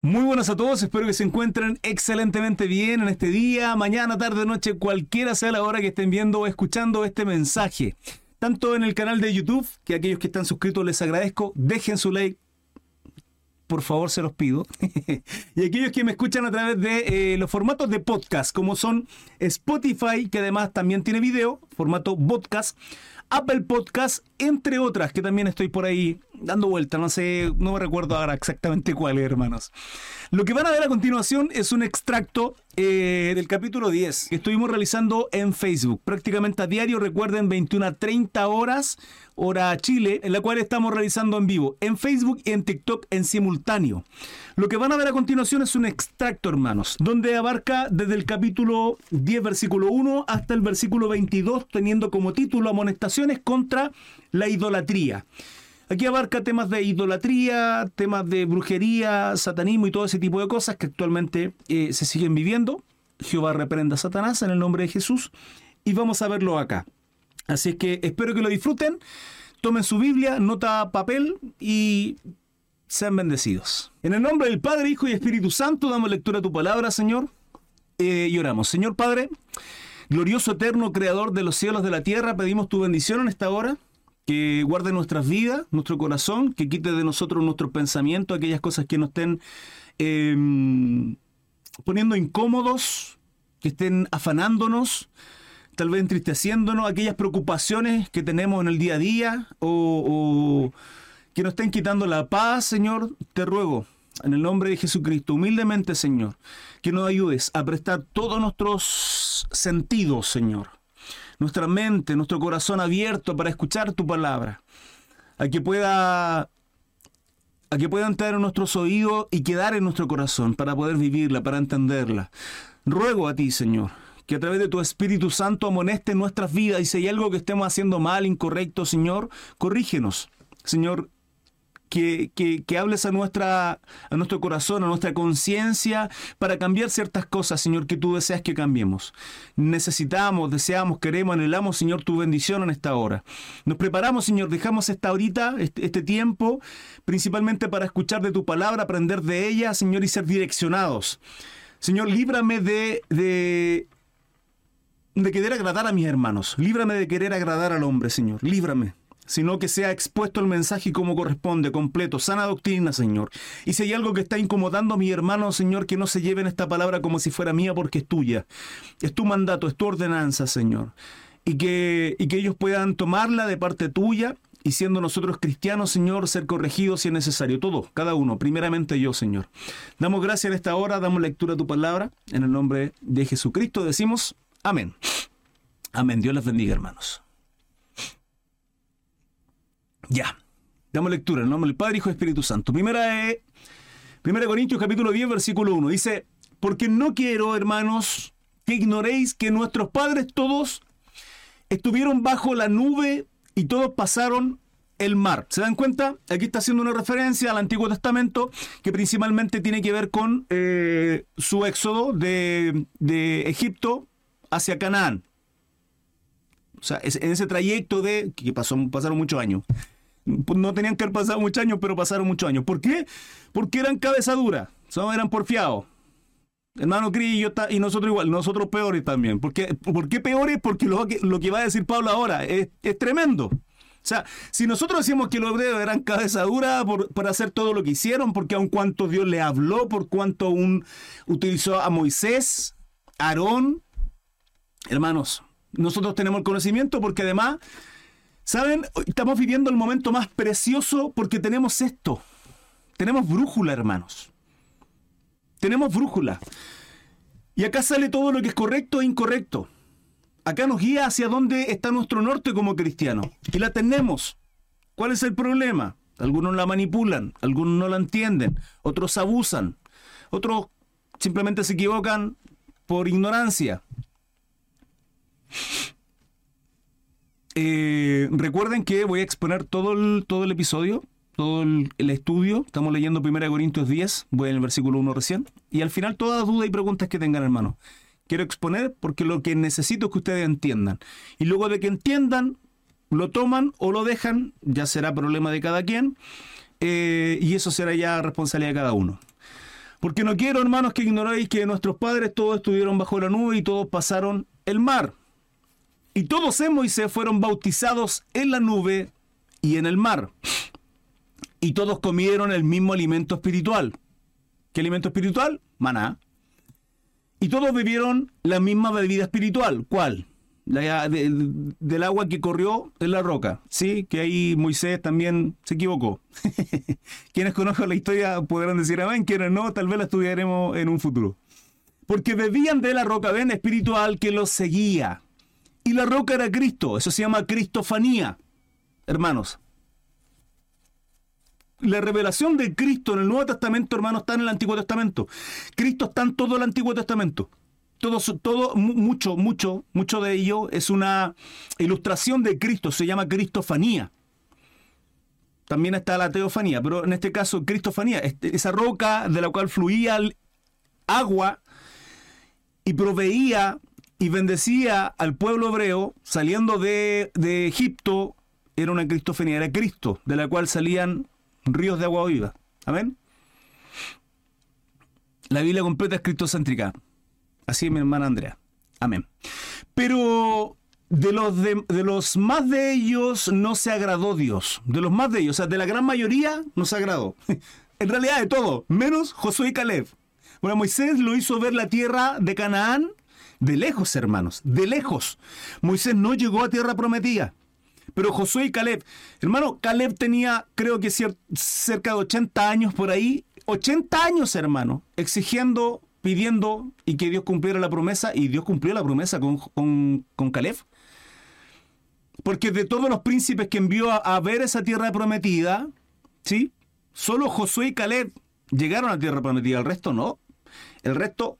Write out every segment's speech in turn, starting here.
Muy buenas a todos, espero que se encuentren excelentemente bien en este día, mañana, tarde, noche, cualquiera sea la hora que estén viendo o escuchando este mensaje. Tanto en el canal de YouTube, que aquellos que están suscritos les agradezco, dejen su like, por favor se los pido. y aquellos que me escuchan a través de eh, los formatos de podcast, como son Spotify, que además también tiene video, formato podcast, Apple Podcast, entre otras, que también estoy por ahí dando vuelta, no sé, no me recuerdo ahora exactamente cuáles, hermanos. Lo que van a ver a continuación es un extracto eh, del capítulo 10 que estuvimos realizando en Facebook, prácticamente a diario, recuerden, 21 a 30 horas, hora Chile, en la cual estamos realizando en vivo, en Facebook y en TikTok en simultáneo. Lo que van a ver a continuación es un extracto, hermanos, donde abarca desde el capítulo 10, versículo 1 hasta el versículo 22, teniendo como título amonestaciones contra la idolatría. Aquí abarca temas de idolatría, temas de brujería, satanismo y todo ese tipo de cosas que actualmente eh, se siguen viviendo. Jehová reprenda a Satanás en el nombre de Jesús y vamos a verlo acá. Así es que espero que lo disfruten, tomen su Biblia, nota papel y sean bendecidos. En el nombre del Padre, Hijo y Espíritu Santo damos lectura a tu palabra, Señor, eh, y oramos. Señor Padre, glorioso eterno Creador de los cielos de la tierra, pedimos tu bendición en esta hora que guarde nuestras vidas, nuestro corazón, que quite de nosotros nuestros pensamientos, aquellas cosas que nos estén em, poniendo incómodos, que estén afanándonos, tal vez entristeciéndonos, aquellas preocupaciones que tenemos en el día a día o, o que nos estén quitando la paz, Señor, te ruego. En el nombre de Jesucristo, humildemente, Señor, que nos ayudes a prestar todos nuestros sentidos, Señor nuestra mente, nuestro corazón abierto para escuchar tu palabra, a que pueda a que pueda entrar en nuestros oídos y quedar en nuestro corazón para poder vivirla, para entenderla. Ruego a ti, Señor, que a través de tu Espíritu Santo amoneste nuestras vidas y si hay algo que estemos haciendo mal, incorrecto, Señor, corrígenos. Señor, que, que, hables a, nuestra, a nuestro corazón, a nuestra conciencia, para cambiar ciertas cosas, Señor, que tú deseas que cambiemos. Necesitamos, deseamos, queremos, anhelamos, Señor, tu bendición en esta hora. Nos preparamos, Señor, dejamos esta horita, este, este tiempo, principalmente para escuchar de tu palabra, aprender de ella, Señor, y ser direccionados. Señor, líbrame de, de, de querer agradar a mis hermanos. Líbrame de querer agradar al hombre, Señor. Líbrame sino que sea expuesto el mensaje como corresponde, completo, sana doctrina, Señor. Y si hay algo que está incomodando a mi hermano, Señor, que no se lleven esta palabra como si fuera mía porque es tuya. Es tu mandato, es tu ordenanza, Señor. Y que, y que ellos puedan tomarla de parte tuya y siendo nosotros cristianos, Señor, ser corregidos si es necesario. Todo, cada uno, primeramente yo, Señor. Damos gracias en esta hora, damos lectura a tu palabra. En el nombre de Jesucristo decimos amén. Amén. Dios les bendiga, hermanos. Ya. Damos lectura en nombre del Padre, Hijo Espíritu Santo. Primera, Primera Corintios capítulo 10, versículo 1. Dice, porque no quiero, hermanos, que ignoréis que nuestros padres todos estuvieron bajo la nube y todos pasaron el mar. ¿Se dan cuenta? Aquí está haciendo una referencia al Antiguo Testamento que principalmente tiene que ver con eh, su éxodo de, de, Egipto hacia Canaán. O sea, en ese trayecto de que pasaron muchos años. Pues, no tenían que haber pasado muchos años, pero pasaron muchos años. ¿Por qué? Porque eran cabeza dura, eran porfiados. Hermano Cris y, y nosotros igual, nosotros peores también. ¿Por qué, peores? Porque lo que, lo que va a decir Pablo ahora es, tremendo. O sea, si nosotros decimos que los hebreos eran cabeza dura por, hacer todo lo que hicieron, porque aun cuanto Dios le habló, por cuanto un, utilizó a Moisés, Aarón, hermanos, nosotros tenemos el conocimiento porque además ¿Saben? Estamos viviendo el momento más precioso porque tenemos esto. Tenemos brújula, hermanos. Tenemos brújula. Y acá sale todo lo que es correcto e incorrecto. Acá nos guía hacia dónde está nuestro norte como cristiano. Y la tenemos. ¿Cuál es el problema? Algunos la manipulan, algunos no la entienden, otros abusan, otros simplemente se equivocan por ignorancia. Eh, recuerden que voy a exponer todo el, todo el episodio, todo el, estudio. Estamos leyendo 1 Corintios 10, voy en el versículo 1 recién. Y al final todas las dudas y preguntas que tengan, hermano. Quiero exponer porque lo que necesito es que ustedes entiendan. Y luego de que entiendan, lo toman o lo dejan, ya será problema de cada quien. Eh, y eso será ya responsabilidad de cada uno. Porque no quiero, hermanos, que ignoréis que nuestros padres todos estuvieron bajo la nube y todos pasaron el mar. Y todos en Moisés fueron bautizados en la nube y en el mar. Y todos comieron el mismo alimento espiritual. ¿Qué alimento espiritual? Maná. Y todos bebieron la misma bebida espiritual. ¿Cuál? La, del agua que corrió en la roca. Sí, que ahí Moisés también se equivocó. Quienes conozcan la historia podrán decir amén, quienes no, tal vez la estudiaremos en un futuro. Porque bebían de la roca, ven, espiritual que los seguía. Y la roca era Cristo, eso se llama cristofanía. Hermanos, la revelación de Cristo en el Nuevo Testamento, hermano, está en el Antiguo Testamento. Cristo está en todo el Antiguo Testamento. Todo, todo, mucho, mucho, mucho de ello es una ilustración de Cristo, se llama cristofanía. También está la teofanía, pero en este caso cristofanía, este, esa roca de la cual fluía agua y proveía y bendecía al pueblo hebreo saliendo de, de Egipto, era una cristofanía, era Cristo, de la cual salían ríos de agua viva. Amén. La Biblia completa es cristocéntrica. Así es mi hermana Andrea. Amén. Pero de los, de, los más de ellos no se agradó Dios. De los más de ellos, o sea, de la gran mayoría no se agradó. en realidad de todo, menos Josué y Caleb. Bueno, Moisés lo hizo ver la tierra de Canaán de lejos, hermanos, de lejos. Moisés no llegó a tierra prometida. Pero Josué y Caleb, hermano, Caleb tenía creo que cerca de 80 años por ahí, 80 años, hermano, exigiendo, pidiendo y que Dios cumpliera la promesa, y Dios cumplió la promesa con, con, Caleb. Porque de todos los príncipes que envió a, ver esa tierra prometida, ¿sí? Solo Josué y Caleb llegaron a tierra prometida, el resto no. El resto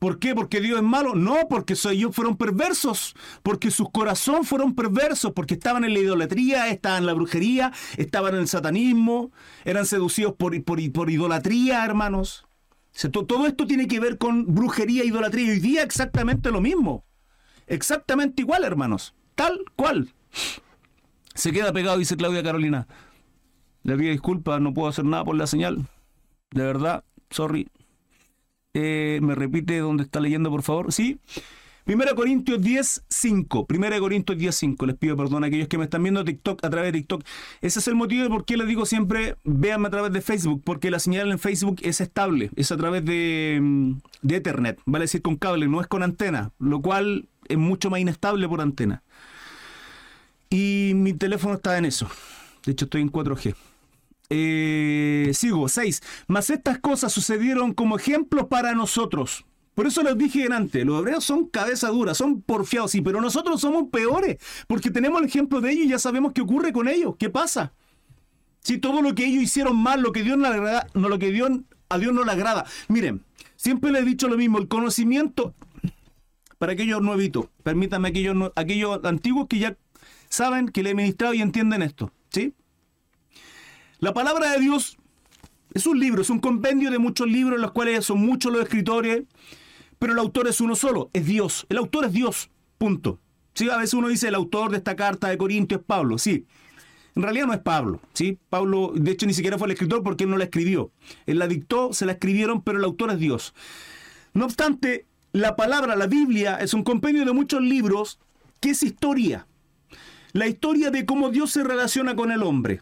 ¿Por qué? ¿Porque Dios es malo? No, porque ellos fueron perversos, porque sus corazones fueron perversos, porque estaban en la idolatría, estaban en la brujería, estaban en el satanismo, eran seducidos por, por, idolatría, hermanos. todo esto tiene que ver con brujería e idolatría. Y hoy día exactamente lo mismo. Exactamente igual, hermanos. Tal cual. Se queda pegado, dice Claudia Carolina. Le pido disculpas, no puedo hacer nada por la señal. De verdad, sorry. Eh, ¿Me repite dónde está leyendo, por favor? Sí. 1 Corintios 10, 5. 1 Corintios 10, 5. Les pido perdón a aquellos que me están viendo TikTok a través de TikTok. Ese es el motivo de por qué les digo siempre, véanme a través de Facebook, porque la señal en Facebook es estable, es a través de, mm, de Ethernet, vale decir con cable, no es con antena, lo cual es mucho más inestable por antena. Y mi teléfono está en eso. De hecho, estoy en 4G. Eh, sigo, 6. Mas estas cosas sucedieron como ejemplos para nosotros. Por eso les dije antes, los hebreos son cabeza dura, son porfiados, sí, pero nosotros somos peores, porque tenemos el ejemplo de ellos y ya sabemos qué ocurre con ellos, qué pasa. Si todo lo que ellos hicieron mal, lo que Dios no, agrada, no lo que Dios, a Dios no le agrada. Miren, siempre les he dicho lo mismo, el conocimiento, para aquellos nuevitos, permítanme aquellos, aquellos antiguos que ya saben que le he ministrado y entienden esto, ¿sí? La palabra de Dios es un libro, es un compendio de muchos libros en los cuales son muchos los escritores, pero el autor es uno solo, es Dios. El autor es Dios, punto. Sí, a veces uno dice el autor de esta carta de Corintios es Pablo, sí. En realidad no es Pablo, ¿sí? Pablo, de hecho, ni siquiera fue el escritor porque él no la escribió. Él la dictó, se la escribieron, pero el autor es Dios. No obstante, la palabra, la Biblia, es un compendio de muchos libros que es historia. La historia de cómo Dios se relaciona con el hombre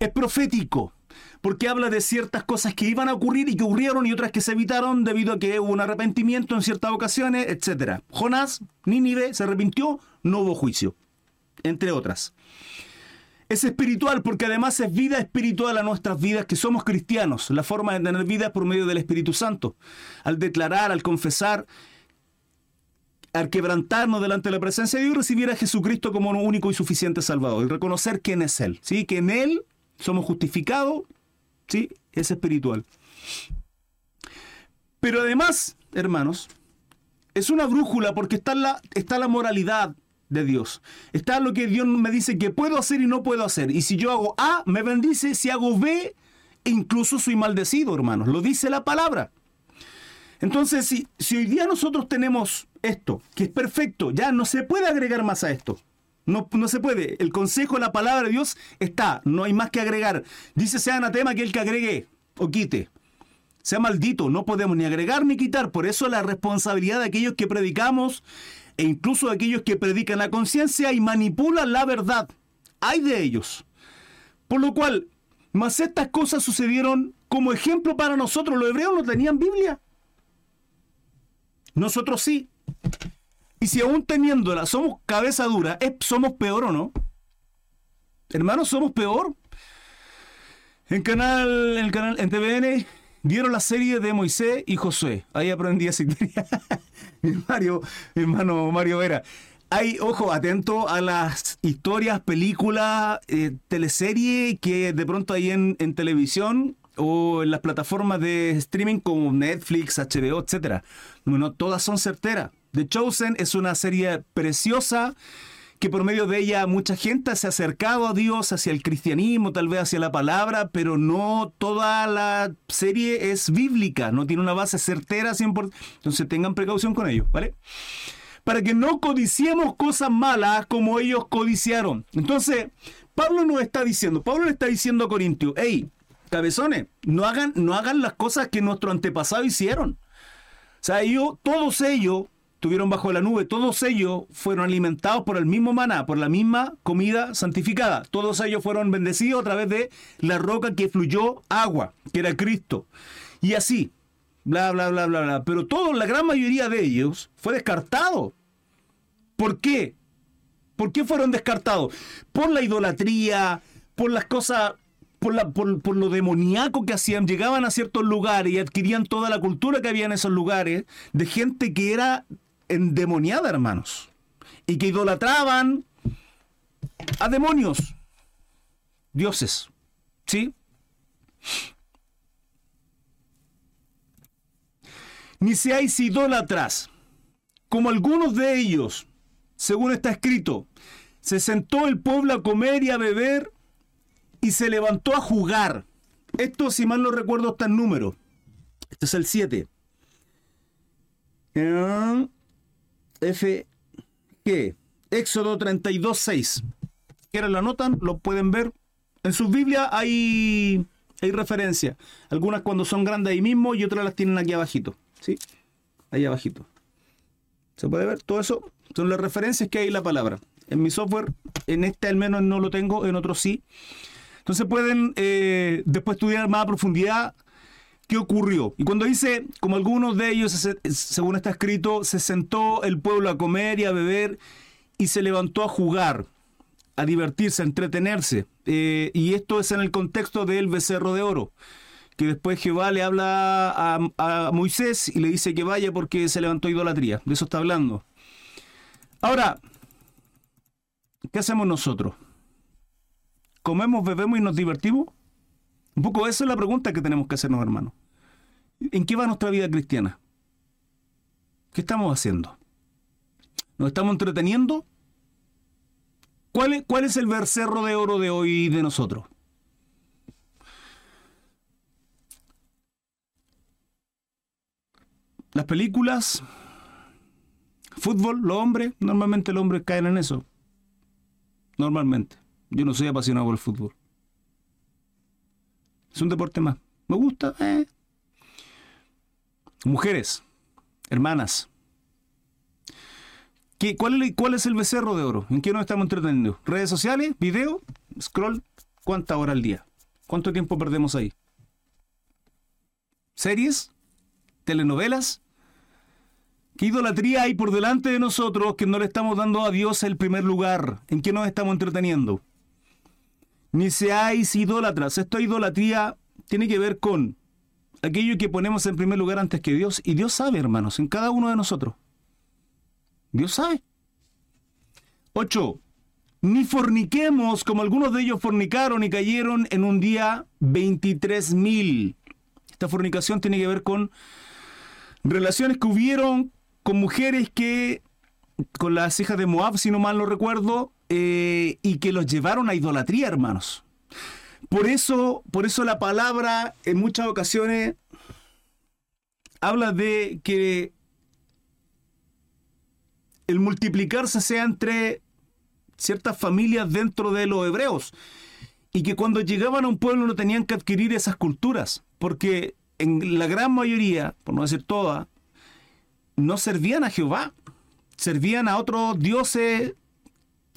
es profético, porque habla de ciertas cosas que iban a ocurrir y que ocurrieron y otras que se evitaron debido a que hubo un arrepentimiento en ciertas ocasiones, etc. Jonás, Nínive, se arrepintió, no hubo juicio, entre otras. Es espiritual porque además es vida espiritual a nuestras vidas que somos cristianos. La forma de tener vida es por medio del Espíritu Santo. Al declarar, al confesar, al quebrantarnos delante de la presencia de Dios, recibir a Jesucristo como único y suficiente Salvador y reconocer quién es Él. ¿sí? Que en Él somos justificados, ¿sí? Es espiritual. Pero además, hermanos, es una brújula porque está la, está la moralidad de Dios. Está lo que Dios me dice que puedo hacer y no puedo hacer. Y si yo hago A, me bendice. Si hago B, incluso soy maldecido, hermanos. Lo dice la palabra. Entonces, si, si hoy día nosotros tenemos esto, que es perfecto, ya no se puede agregar más a esto. No, se puede. El consejo la palabra de Dios está. No hay más que agregar. Dice sea anatema que el que agregue o quite. sea maldito, no podemos ni agregar ni quitar. Por eso la responsabilidad de aquellos que predicamos e incluso de aquellos que predican la conciencia y manipulan la verdad. Hay de ellos. Por lo cual, más estas cosas sucedieron como ejemplo para nosotros. Los hebreos no tenían Biblia. Nosotros sí. Y si aún teniéndola somos cabeza dura, ¿somos peor o no? Hermanos, ¿somos peor? En canal, en canal, en TVN, dieron la serie de Moisés y Josué. Ahí aprendí a Mario, hermano Mario Vera. Hay, ojo, atento a las historias, películas, eh, teleseries que de pronto hay en, en televisión o en las plataformas de streaming como Netflix, HBO, etc. Bueno, todas son certeras. The Chosen es una serie preciosa que por medio de ella mucha gente se ha acercado a Dios, hacia el cristianismo, tal vez hacia la palabra, pero no toda la serie es bíblica, no tiene una base certera 100%. Entonces tengan precaución con ello, ¿vale? Para que no codiciemos cosas malas como ellos codiciaron. Entonces, Pablo nos está diciendo, Pablo le está diciendo a Corintios, hey, cabezones, no hagan, no hagan las cosas que nuestro antepasado hicieron. O sea, ellos, todos ellos tuvieron bajo la nube, todos ellos fueron alimentados por el mismo maná, por la misma comida santificada. Todos ellos fueron bendecidos a través de la roca que fluyó agua, que era Cristo. Y así, bla, bla, bla, bla, bla. Pero todo, la gran mayoría de ellos fue descartado. ¿Por qué? ¿Por qué fueron descartados? Por la idolatría, por las cosas por, la, por, lo demoníaco que hacían, llegaban a ciertos lugares y adquirían toda la cultura que había en esos lugares de gente que era endemoniada, hermanos, y que idolatraban a demonios, dioses, ¿sí? Ni seáis idólatras, como algunos de ellos, según está escrito, se sentó el pueblo a comer y a beber y se levantó a jugar. Esto, si mal no recuerdo, está en número. Este es el 7. F. G. Éxodo 32, 6. ¿Quieren la anotan? Lo pueden ver. En sus Biblias hay, hay referencia. Algunas cuando son grandes ahí mismo y otras las tienen aquí abajito. ¿Sí? Ahí abajito. ¿Se puede ver? Todo eso son las referencias que hay en la palabra. En mi software, en este al menos no lo tengo, en otros sí. Entonces pueden eh, después estudiar más a profundidad qué ocurrió. Y cuando dice, como algunos de ellos, según está escrito, se sentó el pueblo a comer y a beber y se levantó a jugar, a divertirse, a entretenerse. Eh, y esto es en el contexto del becerro de oro que después Jehová le habla a, a, Moisés y le dice que vaya porque se levantó idolatría. De eso está hablando. Ahora, ¿qué hacemos nosotros? comemos, bebemos y nos divertimos? Un poco esa es la pregunta que tenemos que hacernos, hermanos. ¿En qué va nuestra vida cristiana? ¿Qué estamos haciendo? ¿Nos estamos entreteniendo? ¿Cuál es, el vercerro de oro de hoy de nosotros? Las películas, fútbol, los hombres, normalmente los hombres caen en eso. Normalmente. Yo no soy apasionado por el fútbol. Es un deporte más. Me gusta. Eh. Mujeres, hermanas. ¿Qué, cuál, es, ¿Cuál es el becerro de oro? ¿En qué nos estamos entreteniendo? ¿Redes sociales? ¿Video? ¿Scroll? ¿Cuánta hora al día? ¿Cuánto tiempo perdemos ahí? ¿Series? ¿Telenovelas? ¿Qué idolatría hay por delante de nosotros que no le estamos dando a Dios el primer lugar? ¿En qué nos estamos entreteniendo? ni seáis idólatras. Esta idolatría tiene que ver con aquello que ponemos en primer lugar antes que Dios. Y Dios sabe, hermanos, en cada uno de nosotros. Dios sabe. 8. Ni forniquemos como algunos de ellos fornicaron y cayeron en un día 23 mil. Esta fornicación tiene que ver con relaciones que hubieron con mujeres que, con las hijas de Moab, si no mal no recuerdo, eh, y que los llevaron a idolatría, hermanos. Por eso, por eso la palabra en muchas ocasiones habla de que el multiplicarse sea entre ciertas familias dentro de los hebreos y que cuando llegaban a un pueblo no tenían que adquirir esas culturas, porque en la gran mayoría, por no decir todas, no servían a Jehová, servían a otros dioses.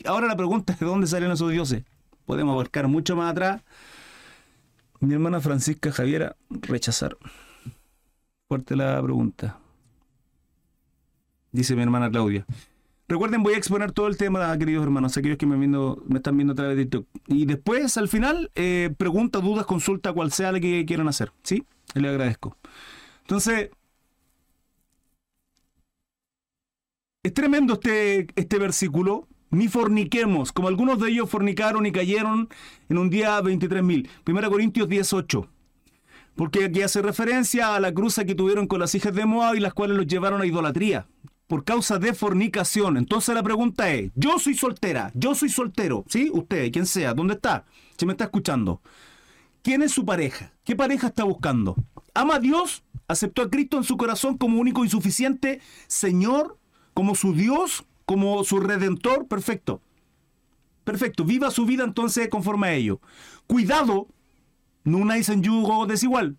Ahora la pregunta es de dónde salen esos dioses. Podemos buscar mucho más atrás. Mi hermana Francisca Javiera, rechazar. Fuerte la pregunta. Dice mi hermana Claudia. Recuerden, voy a exponer todo el tema, queridos hermanos, aquellos que me, viendo, me están viendo a través de TikTok. Y después, al final, eh, pregunta, dudas, consulta, cual sea lo que quieran hacer. ¿Sí? Le agradezco. Entonces, es tremendo este, este versículo. Ni forniquemos, como algunos de ellos fornicaron y cayeron en un día 23.000. 1 Corintios 18. Porque aquí hace referencia a la cruza que tuvieron con las hijas de Moab y las cuales los llevaron a idolatría por causa de fornicación. Entonces la pregunta es, yo soy soltera, yo soy soltero, ¿sí? Usted, quien sea, ¿dónde está? Si me está escuchando. ¿Quién es su pareja? ¿Qué pareja está buscando? ¿Ama a Dios? ¿Aceptó a Cristo en su corazón como único y suficiente Señor? ¿Como su Dios? ¿Como su Redentor? Perfecto. Perfecto. Viva su vida entonces conforme a ello. Cuidado, no unáis en yugo desigual.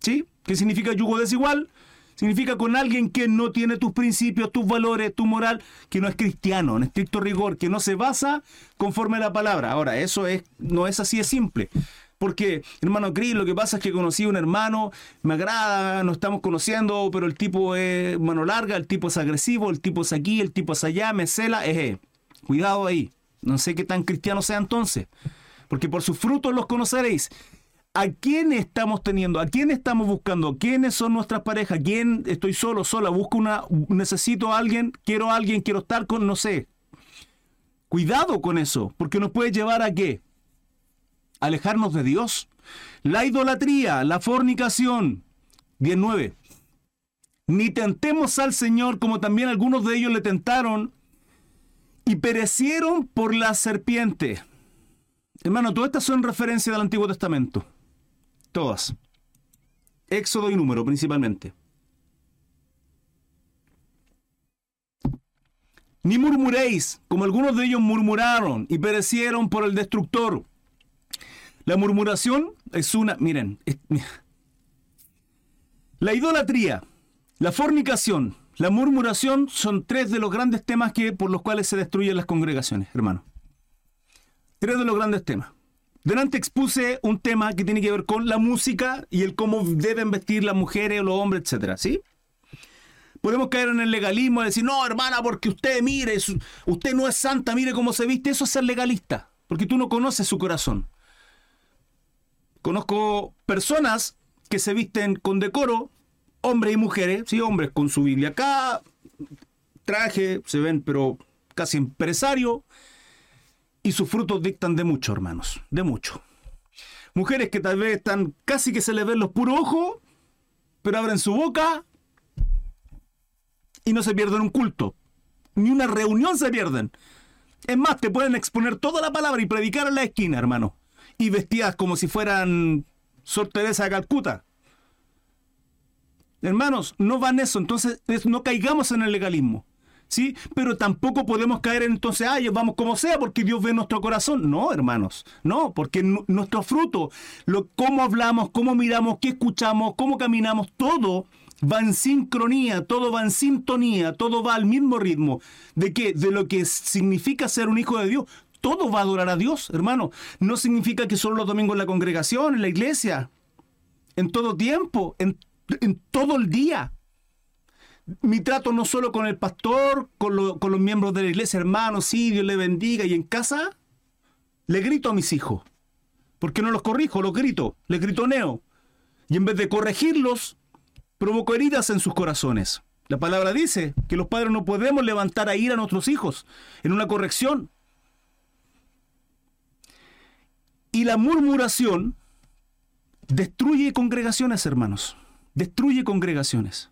¿Sí? ¿Qué significa yugo desigual? Significa con alguien que no tiene tus principios, tus valores, tu moral, que no es cristiano, en estricto rigor, que no se basa conforme a la palabra. Ahora, eso es, no es así de simple. Porque, hermano Cris, lo que pasa es que conocí a un hermano, me agrada, nos estamos conociendo, pero el tipo es mano larga, el tipo es agresivo, el tipo es aquí, el tipo es allá, me cela, eje. Cuidado ahí. No sé qué tan cristiano sea entonces. Porque por sus frutos los conoceréis. ¿A quién estamos teniendo? ¿A quién estamos buscando? ¿Quiénes son nuestras parejas? ¿Quién estoy solo, sola? Busco una, necesito a alguien, quiero a alguien, quiero estar con, no sé. Cuidado con eso, porque nos puede llevar a qué? Alejarnos de Dios. La idolatría, la fornicación. 19. Ni tentemos al Señor como también algunos de ellos le tentaron y perecieron por la serpiente. Hermano, todas estas son referencias del Antiguo Testamento. Todas. Éxodo y número principalmente. Ni murmuréis, como algunos de ellos murmuraron y perecieron por el destructor. La murmuración es una, miren, la idolatría, la fornicación, la murmuración son tres de los grandes temas que, por los cuales se destruyen las congregaciones, hermano. Tres de los grandes temas. Delante expuse un tema que tiene que ver con la música y el cómo deben vestir las mujeres o los hombres, etcétera, ¿sí? Podemos caer en el legalismo y decir, no, hermana, porque usted mire, usted no es santa, mire cómo se viste. Eso es ser legalista, porque tú no conoces su corazón. Conozco personas que se visten con decoro, hombres y mujeres, sí, hombres con su Biblia acá, traje, se ven, pero casi empresario, y sus frutos dictan de mucho, hermanos, de mucho. Mujeres que tal vez están casi que se les ven los puros ojos, pero abren su boca y no se pierden un culto. Ni una reunión se pierden. Es más, te pueden exponer toda la palabra y predicar en la esquina, hermano. Y vestidas como si fueran Sor Teresa de Calcuta. Hermanos, no van eso. Entonces, no caigamos en el legalismo. ¿sí? Pero tampoco podemos caer en entonces, ay, vamos como sea, porque Dios ve nuestro corazón. No, hermanos, no, porque nuestro fruto, lo, cómo hablamos, cómo miramos, qué escuchamos, cómo caminamos, todo va en sincronía, todo va en sintonía, todo va al mismo ritmo. ¿De qué? De lo que significa ser un hijo de Dios. Todo va a adorar a Dios, hermano. No significa que solo los domingos en la congregación, en la iglesia, en todo tiempo, en, todo el día mi trato no solo con el pastor, con, los miembros de la iglesia, hermanos, sí, Dios le bendiga, y en casa le grito a mis hijos. porque no los corrijo? Los grito, les gritoneo. Y en vez de corregirlos, provoco heridas en sus corazones. La palabra dice que los padres no podemos levantar a ir a nuestros hijos en una corrección. Y la murmuración destruye congregaciones, hermanos. Destruye congregaciones.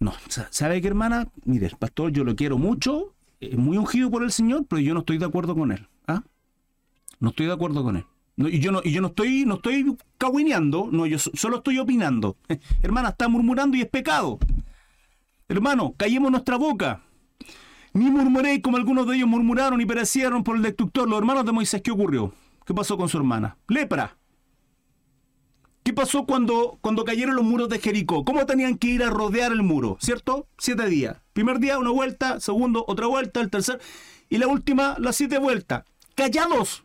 No, ¿sabe qué, hermana? Mire, el pastor yo lo quiero mucho, es muy ungido por el Señor, pero yo no estoy de acuerdo con él. ¿ah? No estoy de acuerdo con él. y yo no, y yo no estoy, no estoy caguineando, no, yo solo estoy opinando. hermana, está murmurando y es pecado. Hermano, callemos nuestra boca. Ni murmuréis como algunos de ellos murmuraron y perecieron por el destructor. Los hermanos de Moisés, ¿qué ocurrió? ¿Qué pasó con su hermana? Lepra. ¿Qué pasó cuando, cuando cayeron los muros de Jericó? ¿Cómo tenían que ir a rodear el muro? ¿Cierto? Siete días. Primer día, una vuelta. Segundo, otra vuelta. El tercer. Y la última, las siete vueltas. Callados.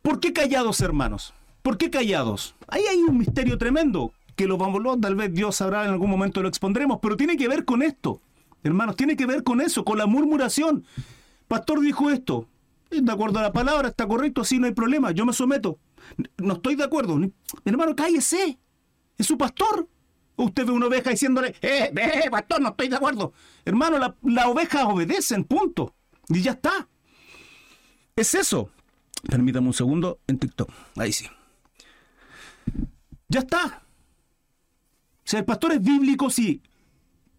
¿Por qué callados, hermanos? ¿Por qué callados? Ahí hay un misterio tremendo que lo vamos, tal vez Dios sabrá en algún momento lo expondremos, pero tiene que ver con esto. Hermanos, tiene que ver con eso, con la murmuración. Pastor dijo esto. De acuerdo a la palabra, está correcto, así no hay problema, yo me someto. No estoy de acuerdo. Mi hermano, cállese. Es su pastor. Usted ve una oveja diciéndole, eh, eh, pastor, no estoy de acuerdo. Hermano, la, la oveja obedecen, punto. Y ya está. Es eso. Permítame un segundo en TikTok. Ahí sí. Ya está. Sea, el pastor es bíblico, sí.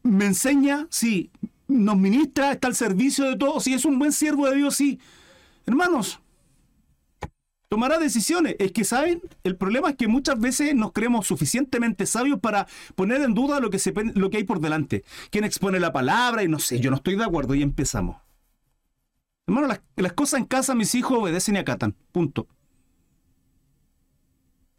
Me enseña, sí. Nos ministra, está al servicio de todos, sí. Es un buen siervo de Dios, sí. Hermanos, tomará decisiones. Es que, ¿saben? El problema es que muchas veces nos creemos suficientemente sabios para poner en duda lo que, se, lo que hay por delante. ¿Quién expone la palabra? Y no sé, yo no estoy de acuerdo y empezamos. Hermano, las, las cosas en casa mis hijos obedecen y acatan. Punto.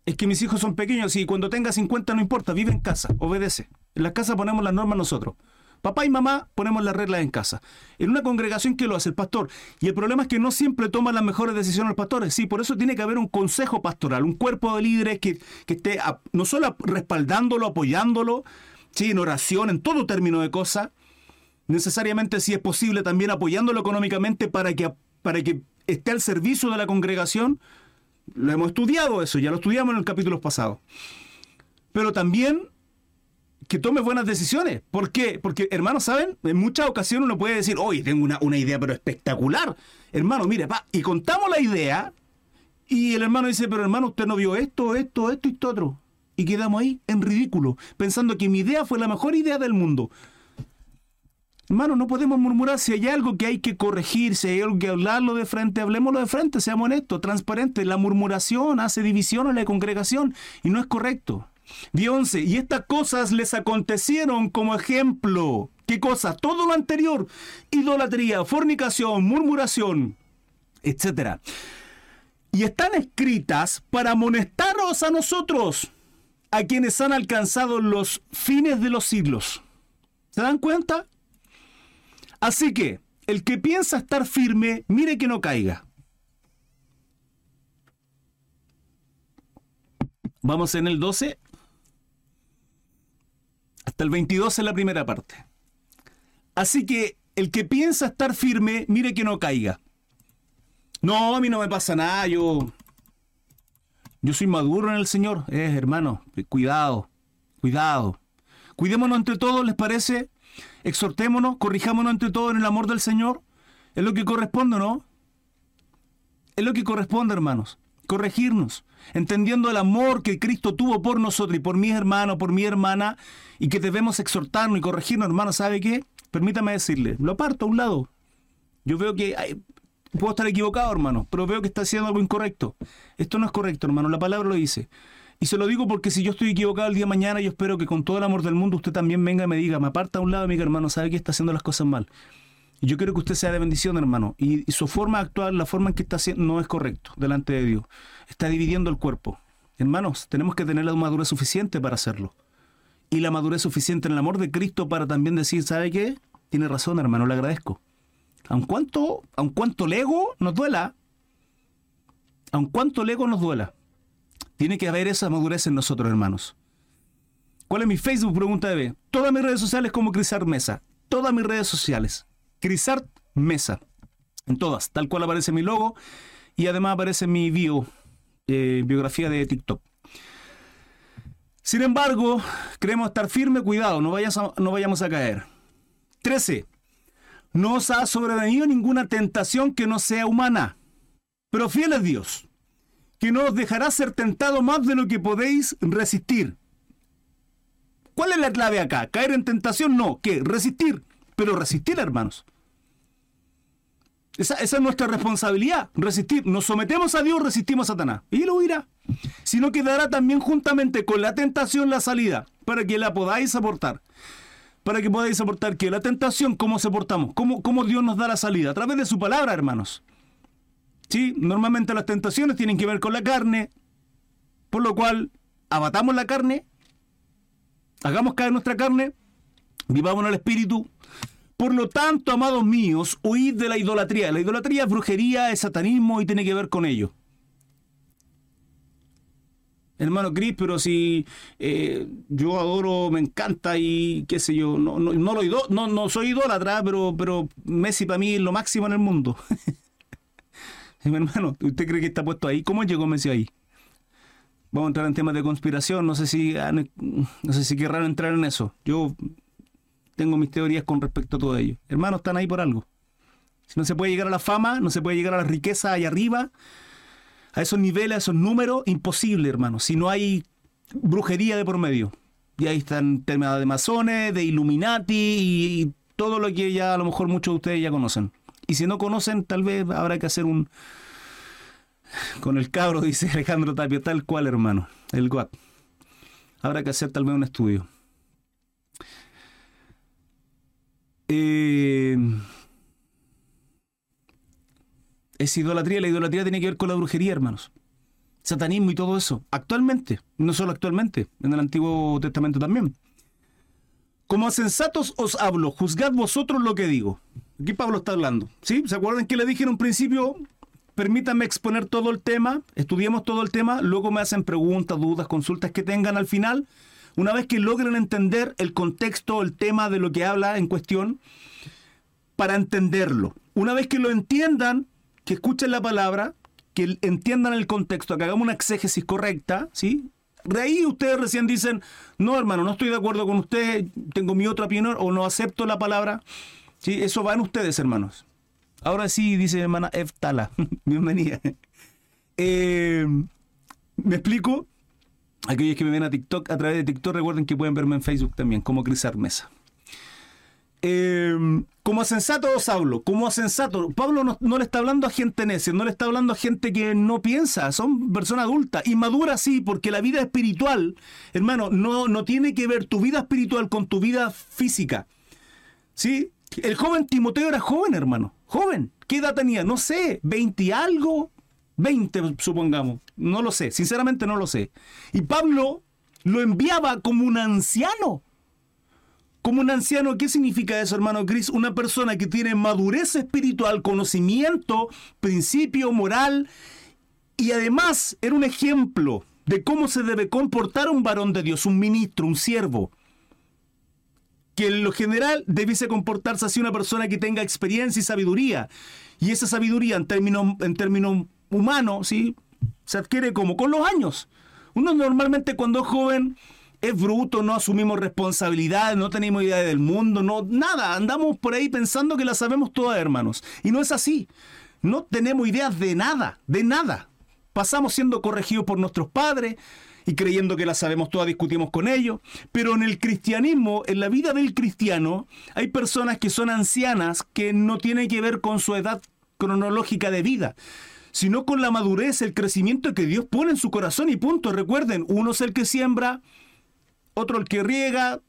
Es que mis hijos son pequeños y cuando tenga 50 no importa, vive en casa, obedece. En la casa ponemos las normas nosotros. Papá y mamá ponemos las reglas en casa. En una congregación que lo hace el pastor. Y el problema es que no siempre toman las mejores decisiones los pastores. Sí, por eso tiene que haber un consejo pastoral, un cuerpo de líderes que, esté no solo respaldándolo, apoyándolo, sí, en oración, en todo término de cosas. Necesariamente, si es posible, también apoyándolo económicamente para que, para que esté al servicio de la congregación lo hemos estudiado eso, ya lo estudiamos en el capítulo pasado. Pero también que tome buenas decisiones. ¿Por qué? Porque, hermanos, ¿saben? En muchas ocasiones uno puede decir, oye, tengo una, una idea, pero espectacular. Hermano, mire, pa, y contamos la idea, y el hermano dice, pero hermano, usted no vio esto, esto, esto y esto otro. Y quedamos ahí en ridículo, pensando que mi idea fue la mejor idea del mundo. Hermano, no podemos murmurar si hay algo que hay que corregir, si hay algo que hablarlo de frente, hablemoslo de frente, seamos honestos, transparentes. La murmuración hace división en la congregación y no es correcto. Di 11. Y estas cosas les acontecieron como ejemplo. ¿Qué cosa? Todo lo anterior. Idolatría, fornicación, murmuración, etc. Y están escritas para amonestarnos a nosotros, a quienes han alcanzado los fines de los siglos. ¿Se dan cuenta? Así que, el que piensa estar firme, mire que no caiga. Vamos en el 12. Hasta el 22 en la primera parte. Así que el que piensa estar firme, mire que no caiga. No, a mí no me pasa nada, yo yo soy maduro en el Señor. Eh, hermano, cuidado, cuidado. Cuidémonos entre todos, ¿les parece? exhortémonos, corrijámonos entre todos en el amor del Señor. Es lo que corresponde, ¿no? Es lo que corresponde, hermanos. Corregirnos, entendiendo el amor que Cristo tuvo por nosotros y por mis hermanos, por mi hermana, y que debemos exhortarnos y corregirnos, hermano. ¿Sabe qué? Permítame decirle, lo aparto a un lado. Yo veo que puedo estar equivocado, hermano, pero veo que está haciendo algo incorrecto. Esto no es correcto, hermano. La palabra lo dice. Y se lo digo porque si yo estoy equivocado el día de mañana, yo espero que con todo el amor del mundo usted también venga y me diga, me aparta a un lado, amigo hermano, sabe que está haciendo las cosas mal. Yo quiero que usted sea de bendición, hermano. Y, su forma actual, la forma en que está haciendo, no es correcto delante de Dios. Está dividiendo el cuerpo. Hermanos, tenemos que tener la madurez suficiente para hacerlo. Y la madurez suficiente en el amor de Cristo para también decir, ¿sabe qué? Tiene razón, hermano, le agradezco. Aun cuanto, aun cuanto ego nos duela, aun cuanto el ego nos duela, tiene que haber esa madurez en nosotros, hermanos. ¿Cuál es mi Facebook? Pregunta B. Todas mis redes sociales como Crisart Mesa. Todas mis redes sociales. Crisart Mesa. En todas. Tal cual aparece mi logo. Y además aparece mi bio. Eh, biografía de TikTok. Sin embargo, queremos estar firme, cuidado, no, no vayamos a caer. 13. No os ha sobrevenido ninguna tentación que no sea humana, pero fiel es Dios que no os dejará ser tentado más de lo que podéis resistir. ¿Cuál es la clave acá? ¿Caer en tentación? No, ¿qué? Resistir. Pero resistir, hermanos. Esa, es nuestra responsabilidad, resistir. Nos sometemos a Dios, resistimos a Satanás. Y lo irá. Sino que dará también juntamente con la tentación la salida, para que la podáis soportar. Para que podáis soportar que la tentación, ¿cómo soportamos? ¿Cómo, ¿Cómo Dios nos da la salida? A través de su palabra, hermanos. Sí, normalmente las tentaciones tienen que ver con la carne, por lo cual abatamos la carne, hagamos caer nuestra carne, vivamos el espíritu. Por lo tanto, amados míos, huid de la idolatría. La idolatría es brujería, es satanismo y tiene que ver con ello. Hermano Cris, pero si eh, yo adoro, me encanta y qué sé yo, no, no, no, lo no, soy idólatra, pero, pero Messi para mí es lo máximo en el mundo. hermano, ¿usted cree que está puesto ahí? ¿Cómo llegó Messi ahí? Vamos a entrar en temas de conspiración, no sé si no sé si querrán entrar en eso. Yo tengo mis teorías con respecto a todo ello. Hermanos, están ahí por algo. Si no se puede llegar a la fama, no se puede llegar a la riqueza allá arriba, a esos niveles, a esos números, imposible, hermano, si no hay brujería de por medio. Y ahí están temas de masones, de Illuminati y, todo lo que ya a lo mejor muchos de ustedes ya conocen. Y si no conocen, tal vez habrá que hacer un... Con el cabro, dice Alejandro Tapio, tal cual, hermano, el guat. Habrá que hacer tal vez un estudio. Eh, es idolatría. La idolatría tiene que ver con la brujería, hermanos. Satanismo y todo eso. Actualmente, no solo actualmente, en el Antiguo Testamento también. Como a sensatos os hablo, juzgad vosotros lo que digo. Aquí Pablo está hablando. ¿Sí? ¿Se acuerdan que le dije en un principio? Permítanme exponer todo el tema, estudiemos todo el tema, luego me hacen preguntas, dudas, consultas que tengan al final. Una vez que logren entender el contexto, el tema de lo que habla en cuestión, para entenderlo. Una vez que lo entiendan, que escuchen la palabra, que entiendan el contexto, que hagamos una exégesis correcta, ¿sí? De ahí ustedes recién dicen, no hermano, no estoy de acuerdo con usted, tengo mi otra opinión o no acepto la palabra. ¿Sí? Eso va en ustedes, hermanos. Ahora sí, dice hermana Eftala. Bienvenida. Eh, ¿Me explico? Aquellos que me ven a TikTok, a través de TikTok, recuerden que pueden verme en Facebook también, como Cris Armesa. Eh, como sensato os hablo, como sensato. Pablo no, le está hablando a gente necia, no le está hablando a gente que no piensa, son personas adultas y maduras sí, porque la vida espiritual, hermano, no, no tiene que ver tu vida espiritual con tu vida física. ¿Sí? El joven Timoteo era joven, hermano, joven. ¿Qué edad tenía? No sé, 20 y algo, 20 supongamos, no lo sé, sinceramente no lo sé. Y Pablo lo enviaba como un anciano como un anciano, ¿qué significa eso, hermano Cris? Una persona que tiene madurez espiritual, conocimiento, principio, moral, y además era un ejemplo de cómo se debe comportar un varón de Dios, un ministro, un siervo. Que en lo general debiese comportarse así una persona que tenga experiencia y sabiduría. Y esa sabiduría en términos, en términos humanos, ¿sí? Se adquiere como con los años. Uno normalmente cuando es joven es bruto, no asumimos responsabilidad, no tenemos idea del mundo, no, nada, andamos por ahí pensando que la sabemos todas, hermanos. Y no es así. No tenemos ideas de nada, de nada. Pasamos siendo corregidos por nuestros padres y creyendo que la sabemos todas, discutimos con ellos. Pero en el cristianismo, en la vida del cristiano, hay personas que son ancianas que no tienen que ver con su edad cronológica de vida sino con la madurez, el crecimiento que Dios pone en su corazón y punto. Recuerden, uno es el que siembra, otro el que riega,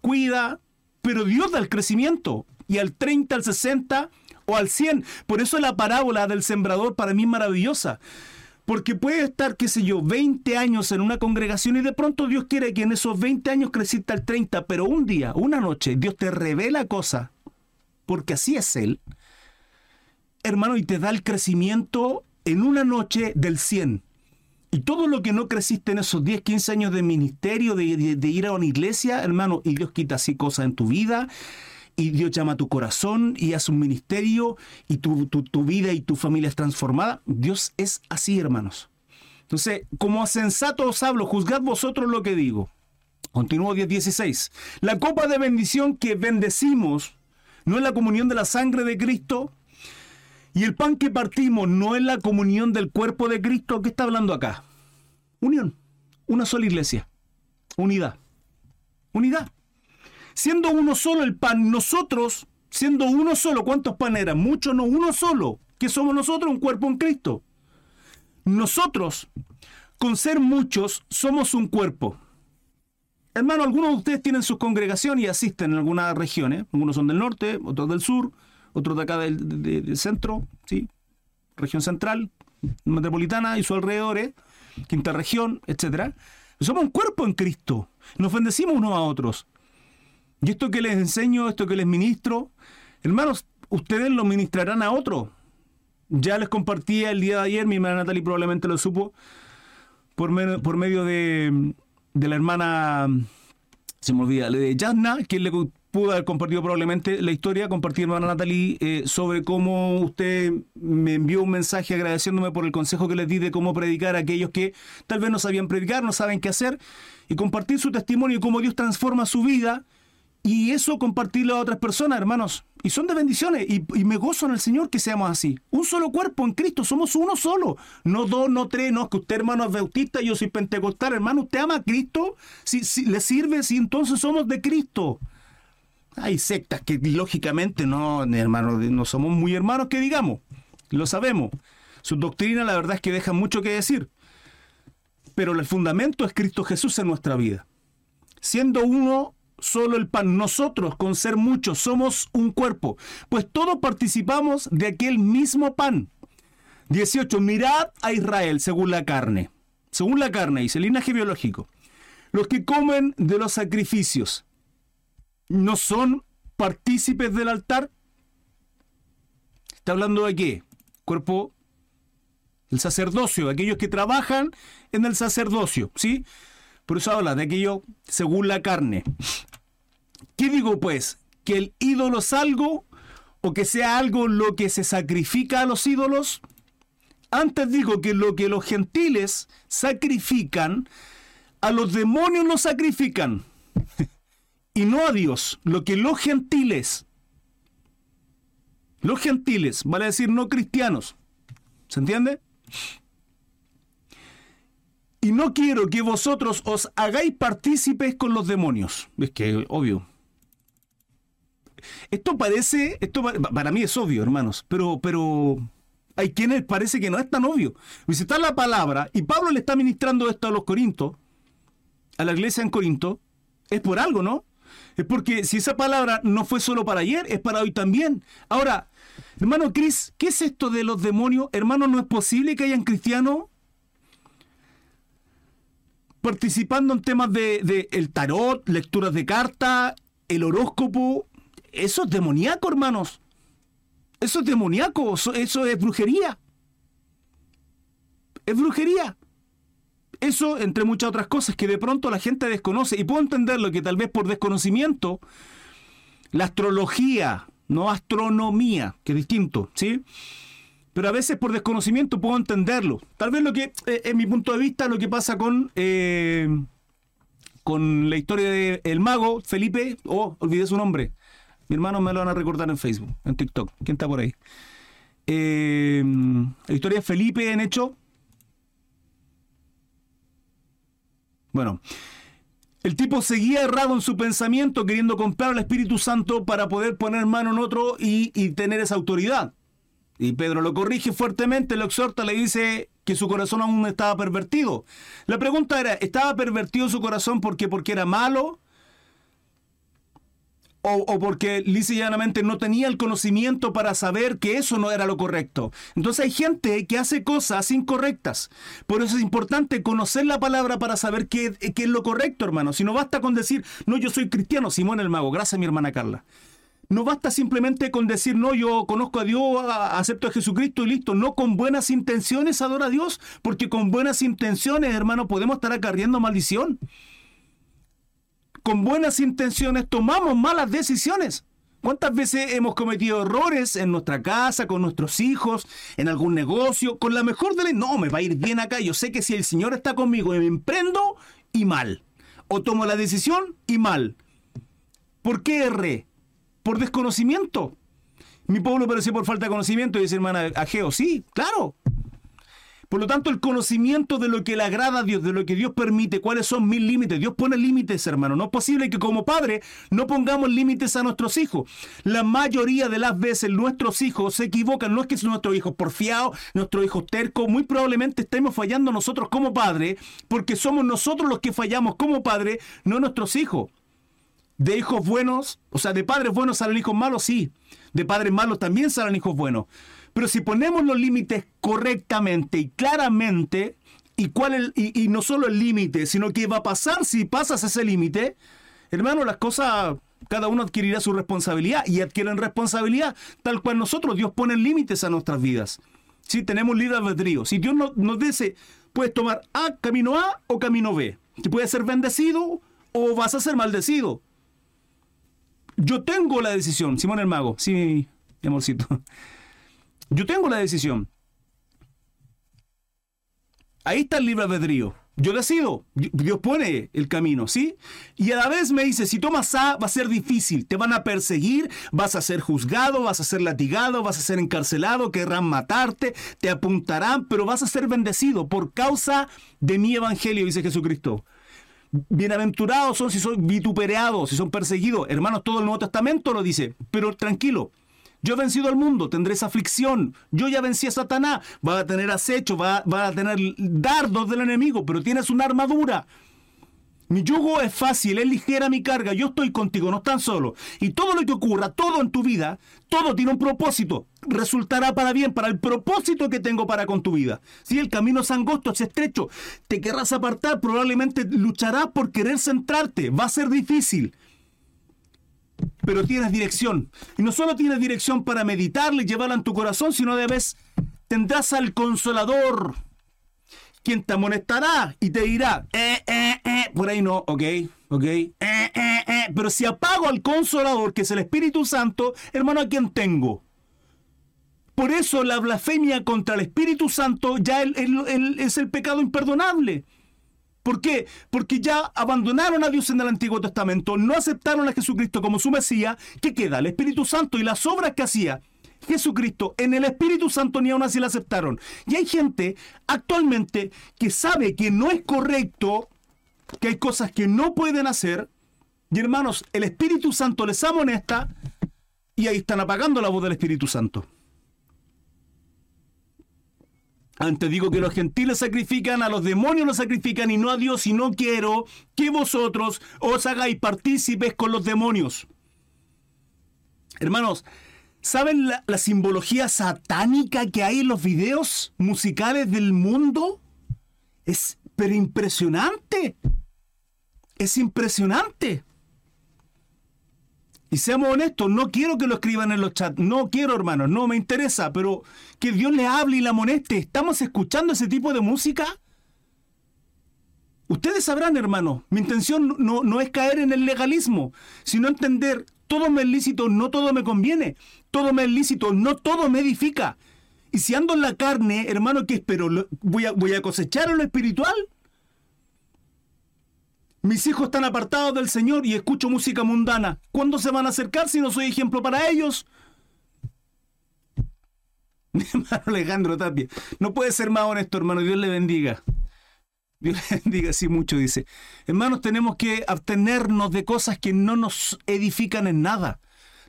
cuida, pero Dios da el crecimiento. Y al 30, al 60 o al 100. Por eso la parábola del sembrador para mí es maravillosa. Porque puede estar, qué sé yo, 20 años en una congregación y de pronto Dios quiere que en esos 20 años creciste al 30, pero un día, una noche, Dios te revela cosas, porque así es Él, hermano, y te da el crecimiento en una noche del 100. Y todo lo que no creciste en esos 10, 15 años de ministerio, de, ir a una iglesia, hermano, y Dios quita así cosas en tu vida, y Dios llama a tu corazón y hace un ministerio, y tu, vida y tu familia es transformada. Dios es así, hermanos. Entonces, como a sensato os hablo, juzgad vosotros lo que digo. Continúo 10.16. La copa de bendición que bendecimos no es la comunión de la sangre de Cristo. Y el pan que partimos no es la comunión del cuerpo de Cristo. ¿Qué está hablando acá? Unión. Una sola iglesia. Unidad. Unidad. Siendo uno solo el pan, nosotros, siendo uno solo, ¿cuántos panes eran? Muchos, no, uno solo. ¿Qué somos nosotros? Un cuerpo en Cristo. Nosotros, con ser muchos, somos un cuerpo. Hermano, algunos de ustedes tienen sus congregaciones y asisten en algunas regiones. Algunos son del norte, otros del sur, otro de acá del, centro, ¿sí? región central, metropolitana y sus alrededores, quinta región, etcétera. Somos un cuerpo en Cristo. Nos bendecimos unos a otros. Y esto que les enseño, esto que les ministro, hermanos, ustedes lo ministrarán a otros. Ya les compartía el día de ayer, mi hermana Natalie probablemente lo supo, por, por medio de, de, la hermana, se me olvida, de Yasna, quien le pudo haber compartido probablemente la historia, compartir hermana Natalie eh, sobre cómo usted me envió un mensaje agradeciéndome por el consejo que les di de cómo predicar a aquellos que tal vez no sabían predicar, no saben qué hacer, y compartir su testimonio y cómo Dios transforma su vida y eso compartirlo a otras personas, hermanos. Y son de bendiciones. Y, me gozo en el Señor que seamos así. Un solo cuerpo en Cristo. Somos uno solo. No dos, no tres. No es que usted, hermano, es bautista y yo soy pentecostal. Hermano, usted ama a Cristo. Si, si le sirve, si entonces somos de Cristo. Hay sectas que lógicamente no, hermano, no somos muy hermanos que digamos. Lo sabemos. Su doctrina, la verdad es que deja mucho que decir. Pero el fundamento es Cristo Jesús en nuestra vida. Siendo uno solo el pan. Nosotros, con ser muchos, somos un cuerpo, pues todos participamos de aquel mismo pan. 18. Mirad a Israel según la carne. Según la carne, dice el linaje biológico. Los que comen de los sacrificios no son partícipes del altar. ¿Está hablando de qué? Cuerpo el sacerdocio, aquellos que trabajan en el sacerdocio, ¿sí? Por eso habla de aquello según la carne. ¿Qué digo pues? ¿Que el ídolo es algo o que sea algo lo que se sacrifica a los ídolos? Antes digo que lo que los gentiles sacrifican, a los demonios lo sacrifican. y no a Dios, lo que los gentiles, los gentiles, vale decir no cristianos, ¿se entiende? Y no quiero que vosotros os hagáis partícipes con los demonios. Es que, obvio. Esto parece, esto para mí es obvio, hermanos, pero, pero hay quienes parece que no es tan obvio. Si está la palabra, y Pablo le está ministrando esto a los Corintos, a la iglesia en Corinto, es por algo, ¿no? Es porque si esa palabra no fue solo para ayer, es para hoy también. Ahora, hermano Cris, ¿qué es esto de los demonios? Hermano, ¿no es posible que hayan cristianos participando en temas de, el tarot, lecturas de carta, el horóscopo. Eso es demoníaco, hermanos. Eso es demoníaco, eso, es brujería. Es brujería. Eso, entre muchas otras cosas, que de pronto la gente desconoce. Y puedo entenderlo que tal vez por desconocimiento, la astrología, no astronomía, que es distinto, ¿sí? pero a veces por desconocimiento puedo entenderlo. Tal vez lo que, eh, en mi punto de vista, lo que pasa con, eh, con la historia del el mago Felipe, oh, olvidé su nombre. Mi hermano me lo van a recordar en Facebook, en TikTok. ¿Quién está por ahí? Eh, la historia de Felipe en hecho. Bueno, el tipo seguía errado en su pensamiento, queriendo comprar al Espíritu Santo para poder poner mano en otro y tener esa autoridad. Y Pedro lo corrige fuertemente, lo exhorta, le dice que su corazón aún estaba pervertido. La pregunta era, ¿estaba pervertido su corazón porque, porque era malo? O, porque lisa no tenía el conocimiento para saber que eso no era lo correcto. Entonces hay gente que hace cosas incorrectas. Por eso es importante conocer la palabra para saber qué, qué es lo correcto, hermano. Si no basta con decir, no, yo soy cristiano, Simón el Mago. Gracias, mi hermana Carla. No basta simplemente con decir, no, yo conozco a Dios, acepto a Jesucristo y listo. No, con buenas intenciones adora a Dios, porque con buenas intenciones, hermano, podemos estar acarreando maldición. Con buenas intenciones tomamos malas decisiones. ¿Cuántas veces hemos cometido errores en nuestra casa, con nuestros hijos, en algún negocio, con la mejor de las... No, me va a ir bien acá. Yo sé que si el Señor está conmigo, me emprendo y mal. O tomo la decisión y mal. ¿Por qué erré? por desconocimiento. Mi pueblo pereció por falta de conocimiento, dice hermana Ageo. Sí, claro. Por lo tanto, el conocimiento de lo que le agrada a Dios, de lo que Dios permite, cuáles son mis límites. Dios pone límites, hermano. No es posible que como padre no pongamos límites a nuestros hijos. La mayoría de las veces nuestros hijos se equivocan. No es que son nuestros hijos porfiados, nuestros hijos tercos. Muy probablemente estemos fallando nosotros como padre, porque somos nosotros los que fallamos como padre, no nuestros hijos. De hijos buenos, o sea, de padres buenos salen hijos malos, sí. De padres malos también salen hijos buenos. Pero si ponemos los límites correctamente y claramente, y, cuál y, no solo el límite, sino qué va a pasar si pasas ese límite, hermano, las cosas, cada uno adquirirá su responsabilidad y adquieren responsabilidad tal cual nosotros, Dios pone límites a nuestras vidas. Si tenemos libre albedrío, si Dios nos dice, puedes tomar A, camino A o camino B, si puedes ser bendecido o vas a ser maldecido. Yo tengo la decisión, Simón el Mago, sí, mi amorcito. Yo tengo la decisión. Ahí está el libre albedrío. Yo decido, Dios pone el camino, ¿sí? Y a la vez me dice, si tomas A va a ser difícil, te van a perseguir, vas a ser juzgado, vas a ser latigado, vas a ser encarcelado, querrán matarte, te apuntarán, pero vas a ser bendecido por causa de mi evangelio, dice Jesucristo. Bienaventurados son si son vituperados, si son perseguidos. Hermanos, todo el Nuevo Testamento lo dice, pero tranquilo, yo he vencido al mundo, tendré esa aflicción. Yo ya vencí a Satanás. Va a tener acecho, va, a tener dardos del enemigo, pero tienes una armadura. Mi yugo es fácil, es ligera mi carga, yo estoy contigo, no están solo. Y todo lo que ocurra, todo en tu vida, todo tiene un propósito. Resultará para bien, para el propósito que tengo para con tu vida. Si el camino es angosto, es estrecho, te querrás apartar, probablemente lucharás por querer centrarte, va a ser difícil pero tienes dirección. Y no solo tienes dirección para meditarla y llevarla en tu corazón, sino debes, tendrás al consolador, quien te amonestará y te dirá, eh, eh, eh, por ahí no, ok, ok, eh, eh, eh. Pero si apago al consolador, que es el Espíritu Santo, hermano, ¿a quién tengo? Por eso la blasfemia contra el Espíritu Santo ya es el pecado imperdonable. ¿Por qué? Porque ya abandonaron a Dios en el Antiguo Testamento, no aceptaron a Jesucristo como su Mesías. ¿Qué queda? El Espíritu Santo y las obras que hacía Jesucristo en el Espíritu Santo ni aún así la aceptaron. Y hay gente actualmente que sabe que no es correcto, que hay cosas que no pueden hacer. Y hermanos, el Espíritu Santo les amonesta y ahí están apagando la voz del Espíritu Santo. Antes digo que los gentiles sacrifican, a los demonios los sacrifican y no a Dios, y no quiero que vosotros os hagáis partícipes con los demonios. Hermanos, ¿saben la, la, simbología satánica que hay en los videos musicales del mundo? Es pero impresionante. Es impresionante. Y seamos honestos, no quiero que lo escriban en los chats, no quiero hermanos, no me interesa, pero que Dios le hable y la amoneste. ¿Estamos escuchando ese tipo de música? Ustedes sabrán, hermanos, mi intención no, no es caer en el legalismo, sino entender, todo me es lícito, no todo me conviene, todo me es lícito, no todo me edifica. Y si ando en la carne, hermano, ¿qué espero? ¿Voy a, voy a cosechar lo espiritual? Mis hijos están apartados del Señor y escucho música mundana. ¿Cuándo se van a acercar si no soy ejemplo para ellos? Mi hermano Alejandro Tapia. No puede ser más honesto, hermano. Dios le bendiga. Dios le bendiga así mucho, dice. Hermanos, tenemos que abstenernos de cosas que no nos edifican en nada.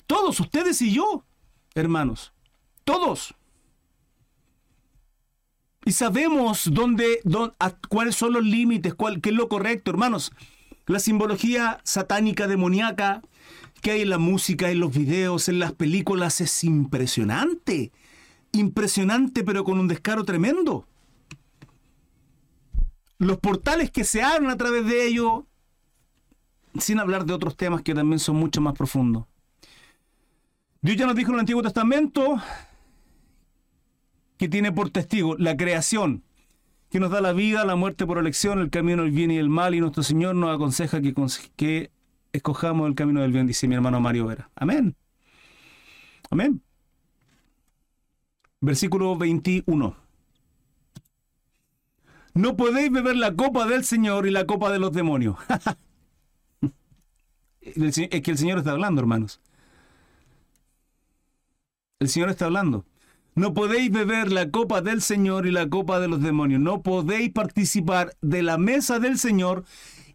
Todos, ustedes y yo, hermanos. Todos. Y sabemos dónde, cuáles son los límites, cuál, qué es lo correcto, hermanos. La simbología satánica demoníaca que hay en la música, en los videos, en las películas es impresionante. Impresionante, pero con un descaro tremendo. Los portales que se abren a través de ello, sin hablar de otros temas que también son mucho más profundos. Dios ya nos dijo en el Antiguo Testamento que tiene por testigo la creación, que nos da la vida, la muerte por elección, el camino del bien y el mal, y nuestro Señor nos aconseja que, que escojamos el camino del bien, dice mi hermano Mario Vera. Amén. Amén. Versículo 21. No podéis beber la copa del Señor y la copa de los demonios. es que el Señor está hablando, hermanos. El Señor está hablando. No podéis beber la copa del Señor y la copa de los demonios. No podéis participar de la mesa del Señor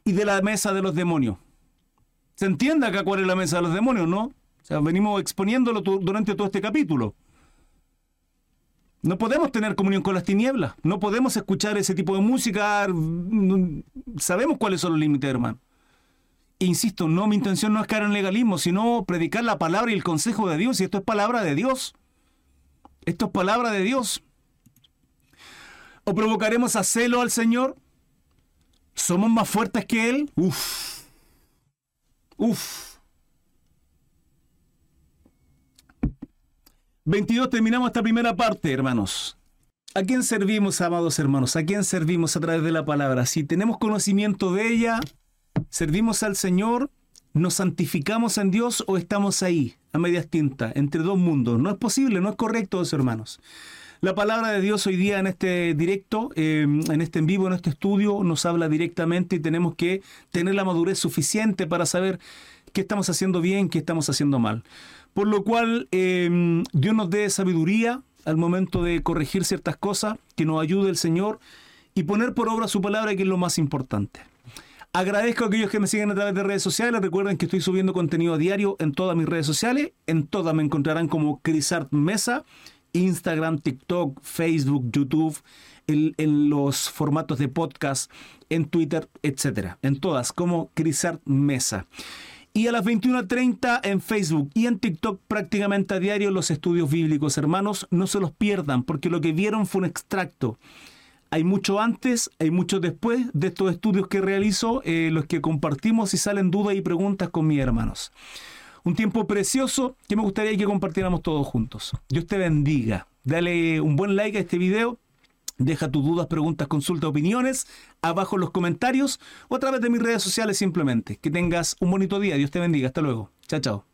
y de la mesa de los demonios. ¿Se entiende acá cuál es la mesa de los demonios, no? O sea, venimos exponiéndolo durante todo este capítulo. No podemos tener comunión con las tinieblas. No podemos escuchar ese tipo de música. Sabemos cuáles son los límites, hermano. Insisto, no, mi intención no es caer en legalismo, sino predicar la palabra y el consejo de Dios. Y esto es palabra de Dios. Esto es palabra de Dios. ¿O provocaremos a celo al Señor? ¿Somos más fuertes que Él? Uf. Uf. 22 terminamos esta primera parte, hermanos. ¿A quién servimos, amados hermanos? ¿A quién servimos a través de la palabra? Si tenemos conocimiento de ella, servimos al Señor, nos santificamos en Dios o estamos ahí, a medias tintas, entre dos mundos. No es posible, no es correcto, hermanos. La palabra de Dios hoy día en este directo, eh, en este en vivo, en este estudio, nos habla directamente y tenemos que tener la madurez suficiente para saber qué estamos haciendo bien, qué estamos haciendo mal. Por lo cual, eh, Dios nos dé sabiduría al momento de corregir ciertas cosas, que nos ayude el Señor y poner por obra su palabra, que es lo más importante. Agradezco a aquellos que me siguen a través de redes sociales. Recuerden que estoy subiendo contenido diario en todas mis redes sociales. En todas me encontrarán como Crisart Mesa Instagram, TikTok, Facebook, YouTube, en, los formatos de podcast, en Twitter, etcétera. En todas, como Crisart Mesa. Y a las 21.30 en Facebook y en TikTok prácticamente a diario los estudios bíblicos, hermanos. No se los pierdan porque lo que vieron fue un extracto. Hay mucho antes, hay mucho después de estos estudios que realizo, eh, los que compartimos y salen dudas y preguntas con mis hermanos un tiempo precioso que me gustaría que compartiéramos todos juntos. Dios te bendiga. Dale un buen like a este video. Deja tus dudas, preguntas, consultas, opiniones abajo en los comentarios o a través de mis redes sociales simplemente. Que tengas un bonito día. Dios te bendiga. Hasta luego. Chao, chao.